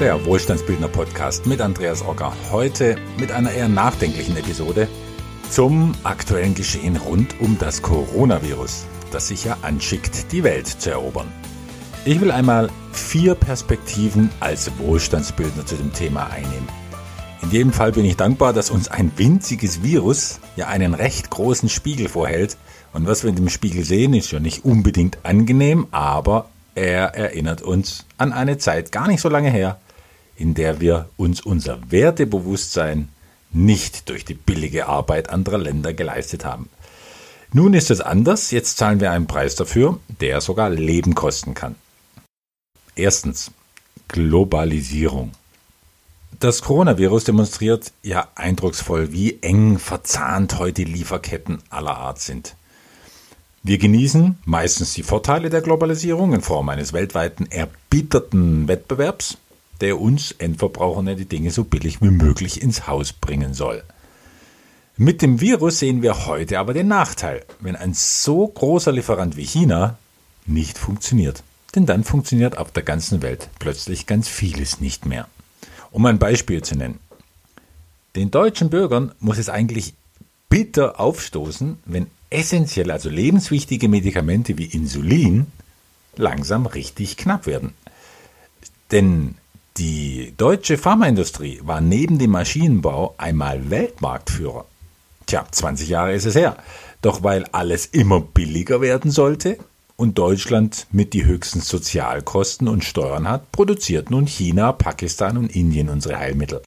Der Wohlstandsbildner Podcast mit Andreas Ocker. Heute mit einer eher nachdenklichen Episode zum aktuellen Geschehen rund um das Coronavirus, das sich ja anschickt, die Welt zu erobern. Ich will einmal vier Perspektiven als Wohlstandsbildner zu dem Thema einnehmen. In jedem Fall bin ich dankbar, dass uns ein winziges Virus ja einen recht großen Spiegel vorhält. Und was wir in dem Spiegel sehen, ist ja nicht unbedingt angenehm, aber er erinnert uns an eine Zeit gar nicht so lange her, in der wir uns unser Wertebewusstsein nicht durch die billige Arbeit anderer Länder geleistet haben. Nun ist es anders, jetzt zahlen wir einen Preis dafür, der sogar Leben kosten kann. Erstens Globalisierung. Das Coronavirus demonstriert ja eindrucksvoll, wie eng verzahnt heute Lieferketten aller Art sind. Wir genießen meistens die Vorteile der Globalisierung in Form eines weltweiten erbitterten Wettbewerbs, der uns Endverbrauchern die Dinge so billig wie möglich ins Haus bringen soll. Mit dem Virus sehen wir heute aber den Nachteil, wenn ein so großer Lieferant wie China nicht funktioniert. Denn dann funktioniert auf der ganzen Welt plötzlich ganz vieles nicht mehr. Um ein Beispiel zu nennen. Den deutschen Bürgern muss es eigentlich bitter aufstoßen, wenn essentielle, also lebenswichtige Medikamente wie Insulin langsam richtig knapp werden. Denn die deutsche Pharmaindustrie war neben dem Maschinenbau einmal Weltmarktführer. Tja, 20 Jahre ist es her. Doch weil alles immer billiger werden sollte, und Deutschland mit die höchsten Sozialkosten und Steuern hat, produziert nun China, Pakistan und Indien unsere Heilmittel.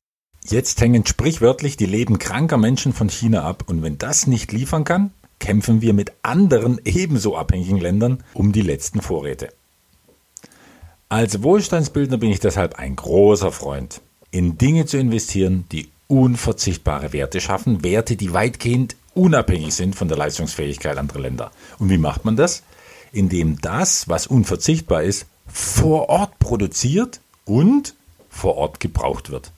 Jetzt hängen sprichwörtlich die Leben kranker Menschen von China ab und wenn das nicht liefern kann, kämpfen wir mit anderen ebenso abhängigen Ländern um die letzten Vorräte. Als Wohlstandsbildner bin ich deshalb ein großer Freund, in Dinge zu investieren, die unverzichtbare Werte schaffen, Werte, die weitgehend unabhängig sind von der Leistungsfähigkeit anderer Länder. Und wie macht man das? in dem das, was unverzichtbar ist, vor Ort produziert und vor Ort gebraucht wird.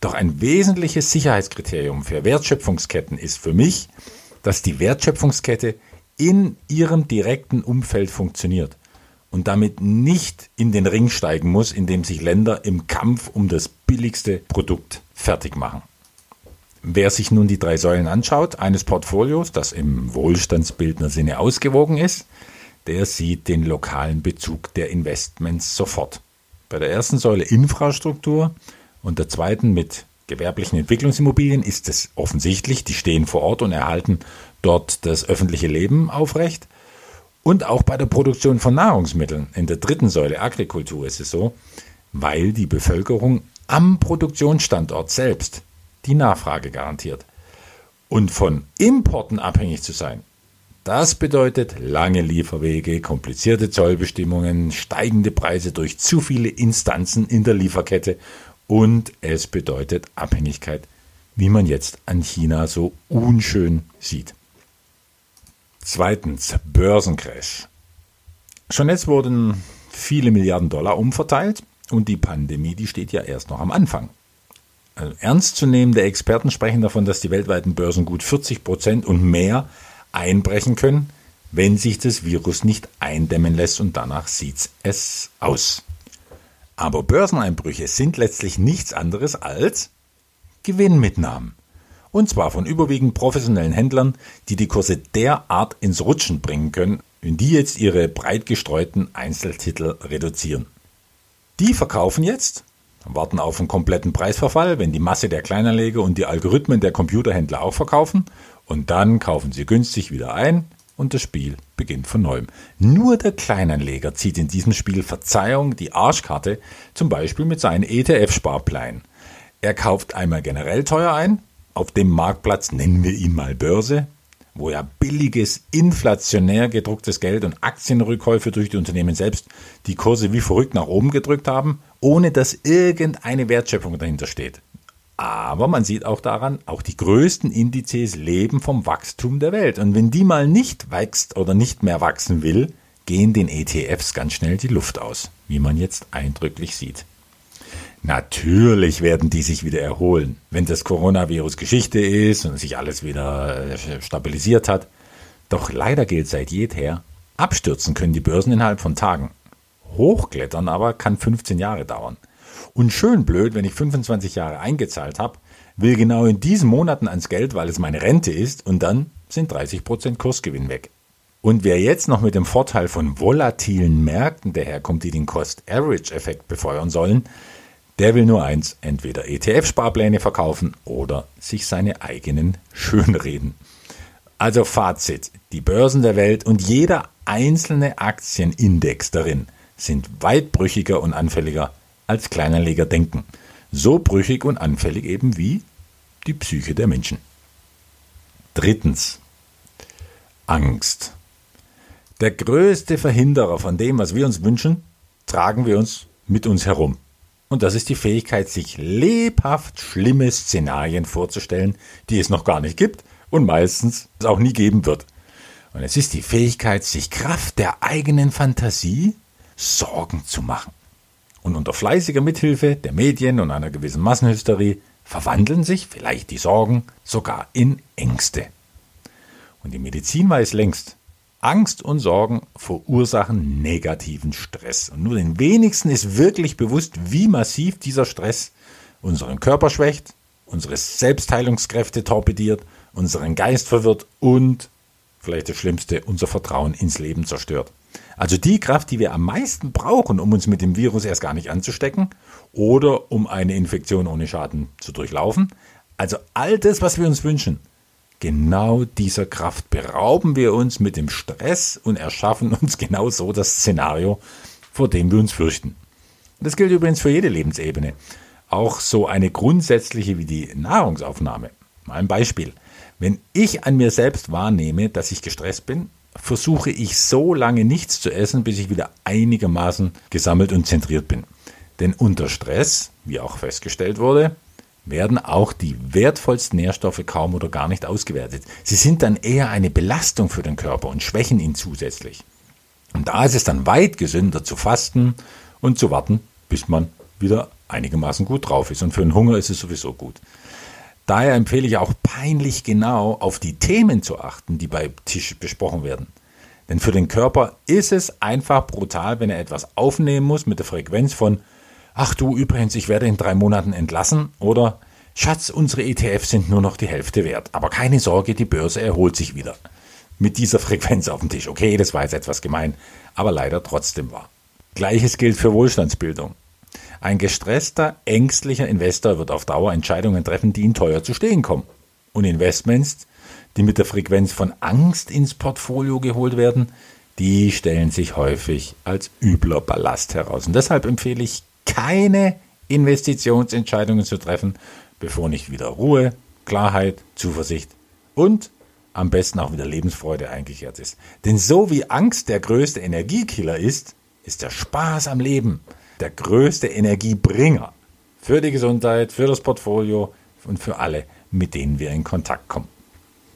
Doch ein wesentliches Sicherheitskriterium für Wertschöpfungsketten ist für mich, dass die Wertschöpfungskette in ihrem direkten Umfeld funktioniert und damit nicht in den Ring steigen muss, in dem sich Länder im Kampf um das billigste Produkt fertig machen. Wer sich nun die drei Säulen anschaut, eines Portfolios, das im Wohlstandsbildner Sinne ausgewogen ist, der sieht den lokalen Bezug der Investments sofort. Bei der ersten Säule Infrastruktur und der zweiten mit gewerblichen Entwicklungsimmobilien ist es offensichtlich, die stehen vor Ort und erhalten dort das öffentliche Leben aufrecht. Und auch bei der Produktion von Nahrungsmitteln in der dritten Säule Agrikultur ist es so, weil die Bevölkerung am Produktionsstandort selbst die Nachfrage garantiert. Und von Importen abhängig zu sein, das bedeutet lange Lieferwege, komplizierte Zollbestimmungen, steigende Preise durch zu viele Instanzen in der Lieferkette und es bedeutet Abhängigkeit, wie man jetzt an China so unschön sieht. Zweitens, Börsencrash. Schon jetzt wurden viele Milliarden Dollar umverteilt und die Pandemie, die steht ja erst noch am Anfang. Also ernstzunehmende Experten sprechen davon, dass die weltweiten Börsen gut 40 Prozent und mehr einbrechen können, wenn sich das Virus nicht eindämmen lässt und danach sieht es aus. Aber Börseneinbrüche sind letztlich nichts anderes als Gewinnmitnahmen. Und zwar von überwiegend professionellen Händlern, die die Kurse derart ins Rutschen bringen können, wenn die jetzt ihre breit gestreuten Einzeltitel reduzieren. Die verkaufen jetzt warten auf einen kompletten Preisverfall, wenn die Masse der Kleinanleger und die Algorithmen der Computerhändler auch verkaufen und dann kaufen sie günstig wieder ein und das Spiel beginnt von neuem. Nur der Kleinanleger zieht in diesem Spiel Verzeihung die Arschkarte, zum Beispiel mit seinen ETF-Sparplänen. Er kauft einmal generell teuer ein, auf dem Marktplatz nennen wir ihn mal Börse, wo ja billiges, inflationär gedrucktes Geld und Aktienrückkäufe durch die Unternehmen selbst die Kurse wie verrückt nach oben gedrückt haben, ohne dass irgendeine Wertschöpfung dahinter steht. Aber man sieht auch daran, auch die größten Indizes leben vom Wachstum der Welt. Und wenn die mal nicht wächst oder nicht mehr wachsen will, gehen den ETFs ganz schnell die Luft aus, wie man jetzt eindrücklich sieht. Natürlich werden die sich wieder erholen, wenn das Coronavirus Geschichte ist und sich alles wieder äh, stabilisiert hat. Doch leider gilt seit jeher, abstürzen können die Börsen innerhalb von Tagen. Hochklettern aber kann 15 Jahre dauern. Und schön blöd, wenn ich 25 Jahre eingezahlt habe, will genau in diesen Monaten ans Geld, weil es meine Rente ist, und dann sind 30% Kursgewinn weg. Und wer jetzt noch mit dem Vorteil von volatilen Märkten daherkommt, die den Cost-Average-Effekt befeuern sollen, der will nur eins, entweder ETF-Sparpläne verkaufen oder sich seine eigenen schönreden. Also Fazit, die Börsen der Welt und jeder einzelne Aktienindex darin sind weit brüchiger und anfälliger als Kleinanleger denken. So brüchig und anfällig eben wie die Psyche der Menschen. Drittens. Angst. Der größte Verhinderer von dem, was wir uns wünschen, tragen wir uns mit uns herum. Und das ist die Fähigkeit, sich lebhaft schlimme Szenarien vorzustellen, die es noch gar nicht gibt und meistens es auch nie geben wird. Und es ist die Fähigkeit, sich Kraft der eigenen Fantasie Sorgen zu machen. Und unter fleißiger Mithilfe der Medien und einer gewissen Massenhysterie verwandeln sich vielleicht die Sorgen sogar in Ängste. Und die Medizin weiß längst, Angst und Sorgen verursachen negativen Stress. Und nur den wenigsten ist wirklich bewusst, wie massiv dieser Stress unseren Körper schwächt, unsere Selbstheilungskräfte torpediert, unseren Geist verwirrt und, vielleicht das Schlimmste, unser Vertrauen ins Leben zerstört. Also die Kraft, die wir am meisten brauchen, um uns mit dem Virus erst gar nicht anzustecken oder um eine Infektion ohne Schaden zu durchlaufen. Also all das, was wir uns wünschen, Genau dieser Kraft berauben wir uns mit dem Stress und erschaffen uns genau so das Szenario, vor dem wir uns fürchten. Das gilt übrigens für jede Lebensebene. Auch so eine grundsätzliche wie die Nahrungsaufnahme. Mal ein Beispiel. Wenn ich an mir selbst wahrnehme, dass ich gestresst bin, versuche ich so lange nichts zu essen, bis ich wieder einigermaßen gesammelt und zentriert bin. Denn unter Stress, wie auch festgestellt wurde, werden auch die wertvollsten Nährstoffe kaum oder gar nicht ausgewertet. Sie sind dann eher eine Belastung für den Körper und schwächen ihn zusätzlich. Und da ist es dann weit gesünder zu fasten und zu warten, bis man wieder einigermaßen gut drauf ist. Und für den Hunger ist es sowieso gut. Daher empfehle ich auch peinlich genau auf die Themen zu achten, die bei Tisch besprochen werden. Denn für den Körper ist es einfach brutal, wenn er etwas aufnehmen muss mit der Frequenz von ach du übrigens, ich werde in drei Monaten entlassen oder Schatz, unsere ETFs sind nur noch die Hälfte wert. Aber keine Sorge, die Börse erholt sich wieder. Mit dieser Frequenz auf dem Tisch. Okay, das war jetzt etwas gemein, aber leider trotzdem wahr. Gleiches gilt für Wohlstandsbildung. Ein gestresster, ängstlicher Investor wird auf Dauer Entscheidungen treffen, die ihm teuer zu stehen kommen. Und Investments, die mit der Frequenz von Angst ins Portfolio geholt werden, die stellen sich häufig als übler Ballast heraus. Und deshalb empfehle ich keine Investitionsentscheidungen zu treffen, bevor nicht wieder Ruhe, Klarheit, Zuversicht und am besten auch wieder Lebensfreude eingekehrt ist. Denn so wie Angst der größte Energiekiller ist, ist der Spaß am Leben der größte Energiebringer für die Gesundheit, für das Portfolio und für alle, mit denen wir in Kontakt kommen.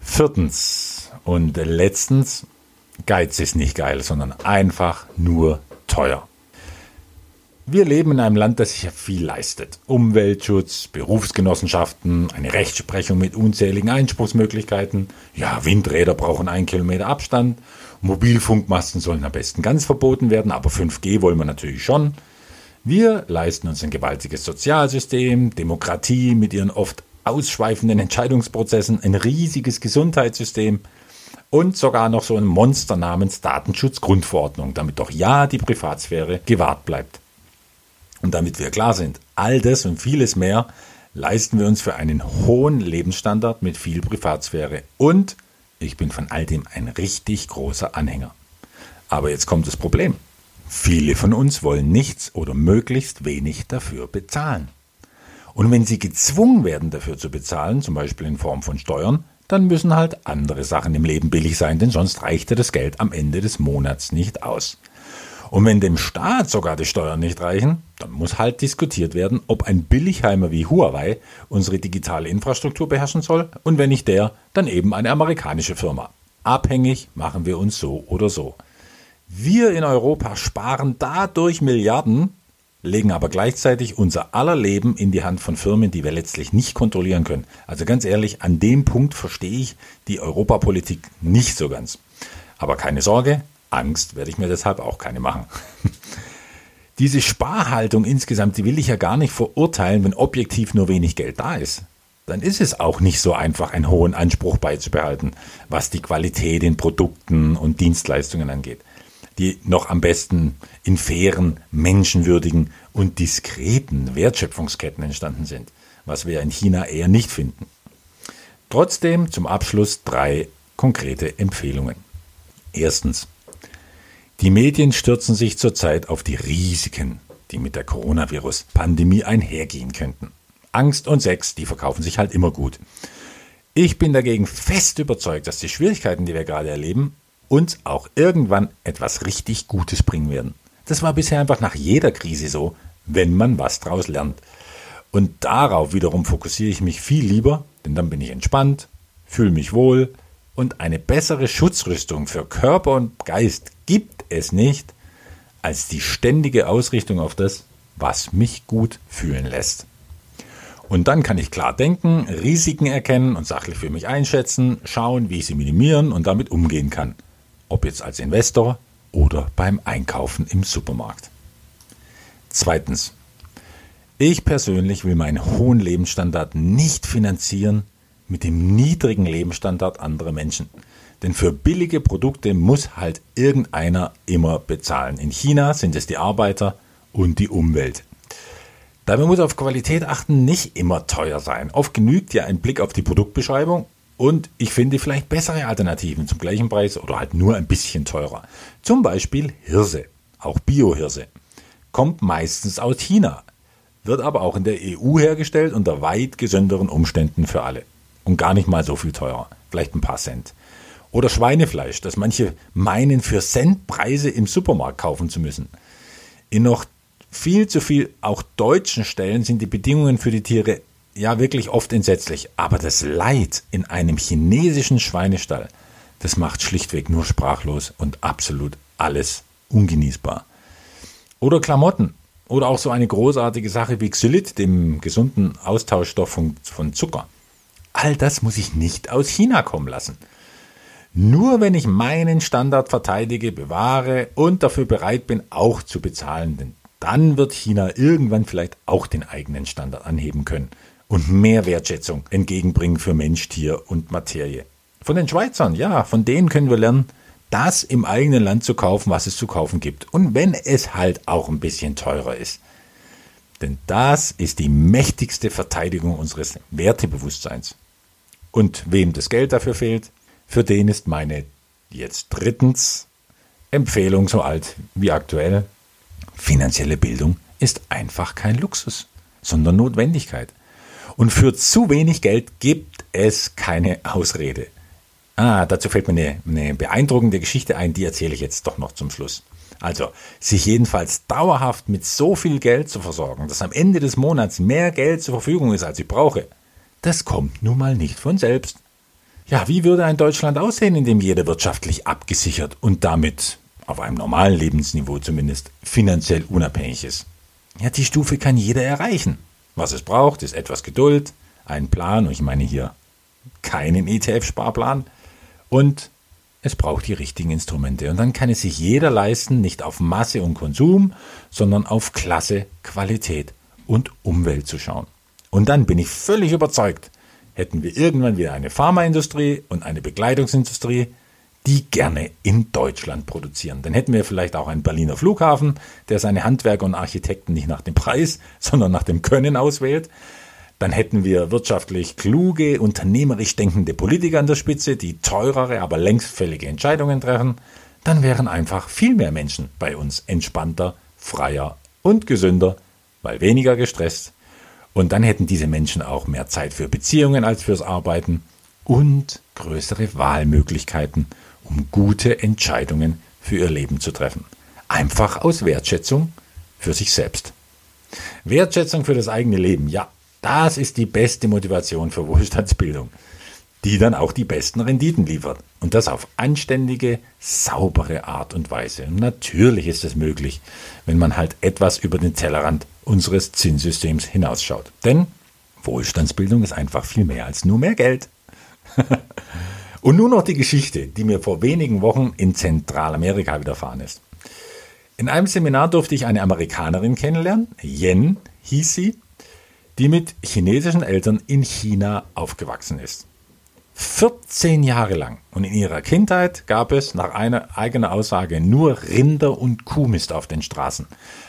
Viertens und letztens, Geiz ist nicht geil, sondern einfach nur teuer. Wir leben in einem Land, das sich viel leistet. Umweltschutz, Berufsgenossenschaften, eine Rechtsprechung mit unzähligen Einspruchsmöglichkeiten. Ja, Windräder brauchen einen Kilometer Abstand. Mobilfunkmasten sollen am besten ganz verboten werden, aber 5G wollen wir natürlich schon. Wir leisten uns ein gewaltiges Sozialsystem, Demokratie mit ihren oft ausschweifenden Entscheidungsprozessen, ein riesiges Gesundheitssystem und sogar noch so ein Monster namens Datenschutzgrundverordnung, damit doch ja die Privatsphäre gewahrt bleibt. Und damit wir klar sind, all das und vieles mehr leisten wir uns für einen hohen Lebensstandard mit viel Privatsphäre. Und ich bin von all dem ein richtig großer Anhänger. Aber jetzt kommt das Problem. Viele von uns wollen nichts oder möglichst wenig dafür bezahlen. Und wenn sie gezwungen werden, dafür zu bezahlen, zum Beispiel in Form von Steuern, dann müssen halt andere Sachen im Leben billig sein, denn sonst reichte das Geld am Ende des Monats nicht aus. Und wenn dem Staat sogar die Steuern nicht reichen, dann muss halt diskutiert werden, ob ein Billigheimer wie Huawei unsere digitale Infrastruktur beherrschen soll und wenn nicht der, dann eben eine amerikanische Firma. Abhängig machen wir uns so oder so. Wir in Europa sparen dadurch Milliarden, legen aber gleichzeitig unser aller Leben in die Hand von Firmen, die wir letztlich nicht kontrollieren können. Also ganz ehrlich, an dem Punkt verstehe ich die Europapolitik nicht so ganz. Aber keine Sorge, Angst werde ich mir deshalb auch keine machen. Diese Sparhaltung insgesamt, die will ich ja gar nicht verurteilen, wenn objektiv nur wenig Geld da ist. Dann ist es auch nicht so einfach, einen hohen Anspruch beizubehalten, was die Qualität in Produkten und Dienstleistungen angeht, die noch am besten in fairen, menschenwürdigen und diskreten Wertschöpfungsketten entstanden sind, was wir in China eher nicht finden. Trotzdem zum Abschluss drei konkrete Empfehlungen. Erstens. Die Medien stürzen sich zurzeit auf die Risiken, die mit der Coronavirus-Pandemie einhergehen könnten. Angst und Sex, die verkaufen sich halt immer gut. Ich bin dagegen fest überzeugt, dass die Schwierigkeiten, die wir gerade erleben, uns auch irgendwann etwas richtig Gutes bringen werden. Das war bisher einfach nach jeder Krise so, wenn man was draus lernt. Und darauf wiederum fokussiere ich mich viel lieber, denn dann bin ich entspannt, fühle mich wohl und eine bessere Schutzrüstung für Körper und Geist gibt es nicht als die ständige Ausrichtung auf das, was mich gut fühlen lässt. Und dann kann ich klar denken, Risiken erkennen und sachlich für mich einschätzen, schauen, wie ich sie minimieren und damit umgehen kann. Ob jetzt als Investor oder beim Einkaufen im Supermarkt. Zweitens. Ich persönlich will meinen hohen Lebensstandard nicht finanzieren mit dem niedrigen Lebensstandard anderer Menschen. Denn für billige Produkte muss halt irgendeiner immer bezahlen. In China sind es die Arbeiter und die Umwelt. Dabei muss auf Qualität achten nicht immer teuer sein. Oft genügt ja ein Blick auf die Produktbeschreibung und ich finde vielleicht bessere Alternativen zum gleichen Preis oder halt nur ein bisschen teurer. Zum Beispiel Hirse, auch Biohirse. Kommt meistens aus China, wird aber auch in der EU hergestellt unter weit gesünderen Umständen für alle. Und gar nicht mal so viel teurer, vielleicht ein paar Cent. Oder Schweinefleisch, das manche meinen, für Centpreise im Supermarkt kaufen zu müssen. In noch viel zu viel auch deutschen Stellen sind die Bedingungen für die Tiere ja wirklich oft entsetzlich. Aber das Leid in einem chinesischen Schweinestall, das macht schlichtweg nur sprachlos und absolut alles ungenießbar. Oder Klamotten. Oder auch so eine großartige Sache wie Xylit, dem gesunden Austauschstoff von, von Zucker. All das muss ich nicht aus China kommen lassen. Nur wenn ich meinen Standard verteidige, bewahre und dafür bereit bin, auch zu bezahlen, denn dann wird China irgendwann vielleicht auch den eigenen Standard anheben können und mehr Wertschätzung entgegenbringen für Mensch, Tier und Materie. Von den Schweizern, ja, von denen können wir lernen, das im eigenen Land zu kaufen, was es zu kaufen gibt. Und wenn es halt auch ein bisschen teurer ist. Denn das ist die mächtigste Verteidigung unseres Wertebewusstseins. Und wem das Geld dafür fehlt, für den ist meine jetzt drittens Empfehlung so alt wie aktuell. Finanzielle Bildung ist einfach kein Luxus, sondern Notwendigkeit. Und für zu wenig Geld gibt es keine Ausrede. Ah, dazu fällt mir eine, eine beeindruckende Geschichte ein, die erzähle ich jetzt doch noch zum Schluss. Also, sich jedenfalls dauerhaft mit so viel Geld zu versorgen, dass am Ende des Monats mehr Geld zur Verfügung ist, als ich brauche, das kommt nun mal nicht von selbst. Ja, wie würde ein Deutschland aussehen, in dem jeder wirtschaftlich abgesichert und damit auf einem normalen Lebensniveau zumindest finanziell unabhängig ist? Ja, die Stufe kann jeder erreichen. Was es braucht, ist etwas Geduld, einen Plan, und ich meine hier keinen ETF-Sparplan, und es braucht die richtigen Instrumente. Und dann kann es sich jeder leisten, nicht auf Masse und Konsum, sondern auf Klasse, Qualität und Umwelt zu schauen. Und dann bin ich völlig überzeugt, hätten wir irgendwann wieder eine Pharmaindustrie und eine Bekleidungsindustrie, die gerne in Deutschland produzieren. Dann hätten wir vielleicht auch einen Berliner Flughafen, der seine Handwerker und Architekten nicht nach dem Preis, sondern nach dem Können auswählt. Dann hätten wir wirtschaftlich kluge, unternehmerisch denkende Politiker an der Spitze, die teurere, aber längst fällige Entscheidungen treffen. Dann wären einfach viel mehr Menschen bei uns entspannter, freier und gesünder, weil weniger gestresst, und dann hätten diese Menschen auch mehr Zeit für Beziehungen als fürs Arbeiten und größere Wahlmöglichkeiten, um gute Entscheidungen für ihr Leben zu treffen. Einfach aus Wertschätzung für sich selbst. Wertschätzung für das eigene Leben, ja, das ist die beste Motivation für Wohlstandsbildung die dann auch die besten Renditen liefert. Und das auf anständige, saubere Art und Weise. Und natürlich ist es möglich, wenn man halt etwas über den Tellerrand unseres Zinssystems hinausschaut. Denn Wohlstandsbildung ist einfach viel mehr als nur mehr Geld. und nun noch die Geschichte, die mir vor wenigen Wochen in Zentralamerika widerfahren ist. In einem Seminar durfte ich eine Amerikanerin kennenlernen, Yen hieß sie, die mit chinesischen Eltern in China aufgewachsen ist. 14 Jahre lang. Und in ihrer Kindheit gab es nach einer eigenen Aussage nur Rinder und Kuhmist auf den Straßen.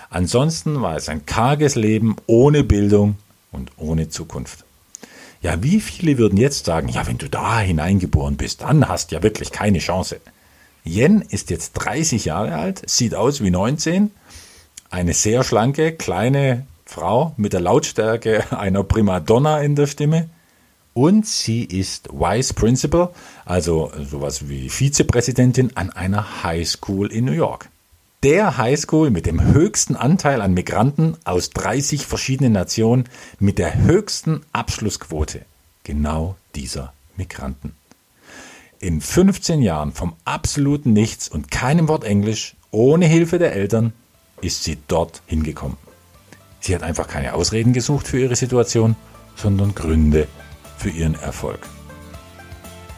Ansonsten war es ein karges Leben ohne Bildung und ohne Zukunft. Ja, wie viele würden jetzt sagen, ja, wenn du da hineingeboren bist, dann hast du ja wirklich keine Chance. Yen ist jetzt 30 Jahre alt, sieht aus wie 19, eine sehr schlanke, kleine Frau mit der Lautstärke einer Primadonna in der Stimme und sie ist Vice Principal, also sowas wie Vizepräsidentin an einer High School in New York. Der High School mit dem höchsten Anteil an Migranten aus 30 verschiedenen Nationen mit der höchsten Abschlussquote. Genau dieser Migranten. In 15 Jahren vom absoluten Nichts und keinem Wort Englisch, ohne Hilfe der Eltern, ist sie dort hingekommen. Sie hat einfach keine Ausreden gesucht für ihre Situation, sondern Gründe für ihren Erfolg.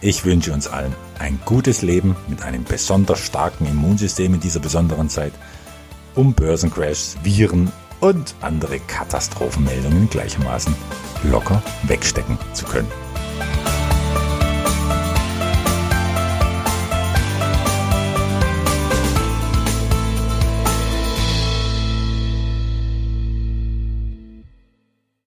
Ich wünsche uns allen ein gutes Leben mit einem besonders starken Immunsystem in dieser besonderen Zeit, um Börsencrashs, Viren und andere Katastrophenmeldungen gleichermaßen locker wegstecken zu können.